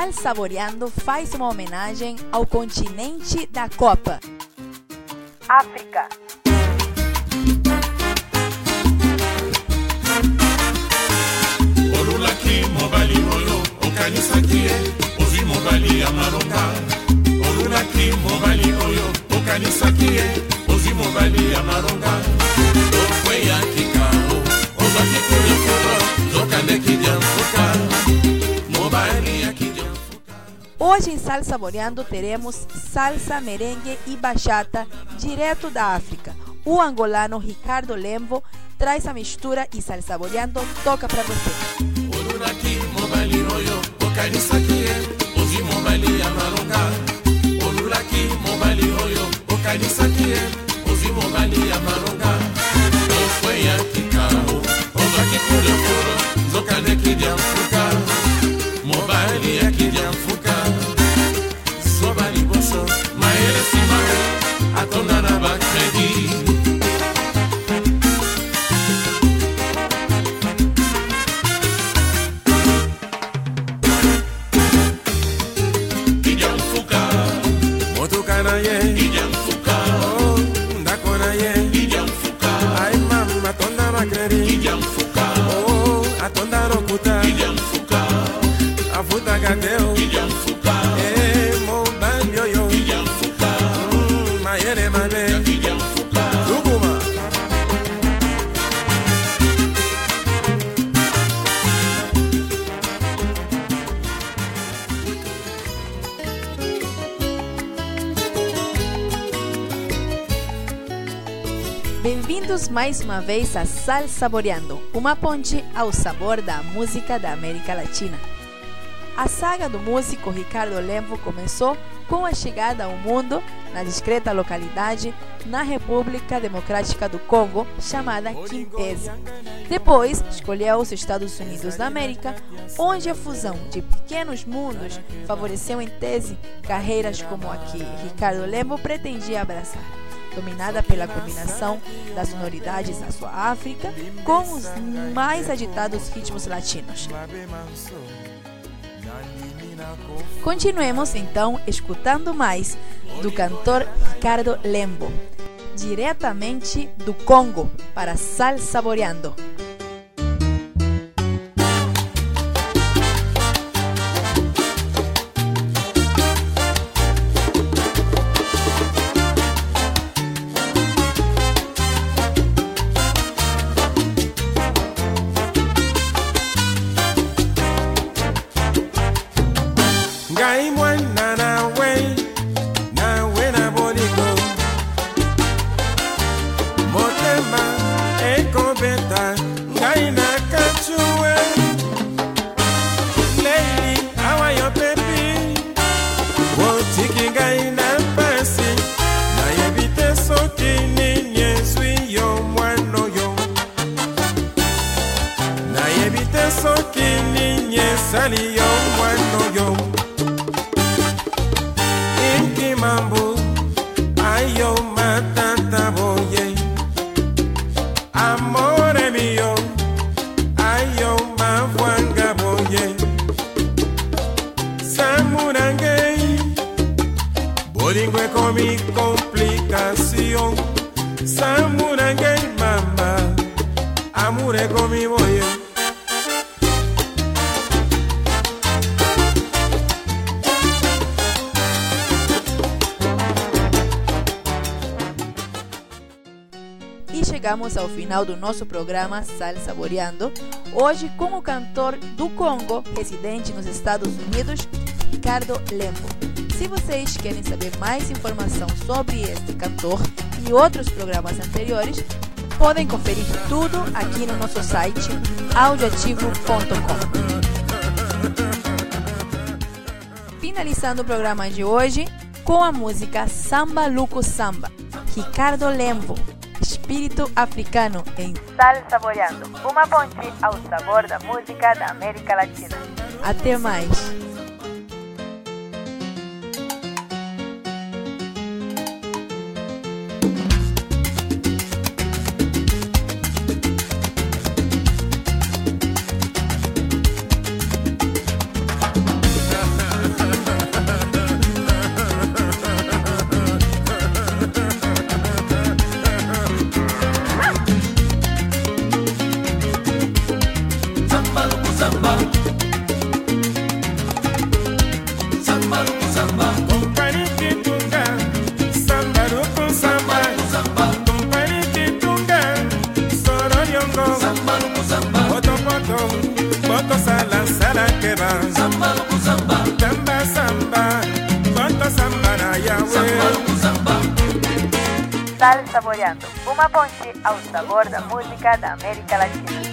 Sal Saboreando faz uma homenagem ao continente da Copa. África. olulaki mobali oyo okanisaki ye ozwi mobali ya malonga Hoje em Sal Saboreando teremos salsa, merengue e bachata direto da África. O angolano Ricardo Lembo traz a mistura e Sal Saboreando toca para você. Young. Foucault. Bem-vindos mais uma vez a Sal Saboreando, uma ponte ao sabor da música da América Latina. A saga do músico Ricardo Lembo começou com a chegada ao mundo na discreta localidade na República Democrática do Congo, chamada Kimpese. Depois, escolheu os Estados Unidos da América, onde a fusão de pequenos mundos favoreceu em tese carreiras como a que Ricardo Lembo pretendia abraçar dominada pela combinação das sonoridades da sua África com os mais agitados ritmos latinos. Continuemos então escutando mais do cantor Ricardo Lembo, diretamente do Congo para Sal Saboreando. Otiki ngai na mpasi nayebi te soki nini ezwi yo mwana oyo. Nayebi te soki nini esali yo komplikasio samunangei mama amour ekomi boye E chegamos ao final do nosso programa Sal Saboreando, hoje com o cantor do Congo, residente nos Estados Unidos, Ricardo Lembo. Se vocês querem saber mais informação sobre este cantor e outros programas anteriores, podem conferir tudo aqui no nosso site audioativo.com. Finalizando o programa de hoje com a música Samba Luco Samba, Ricardo Lembo, espírito africano em Sal Saboreando, uma ponte ao sabor da música da América Latina. Até mais! Sal Saboreando, uma ponte ao sabor da música da América Latina.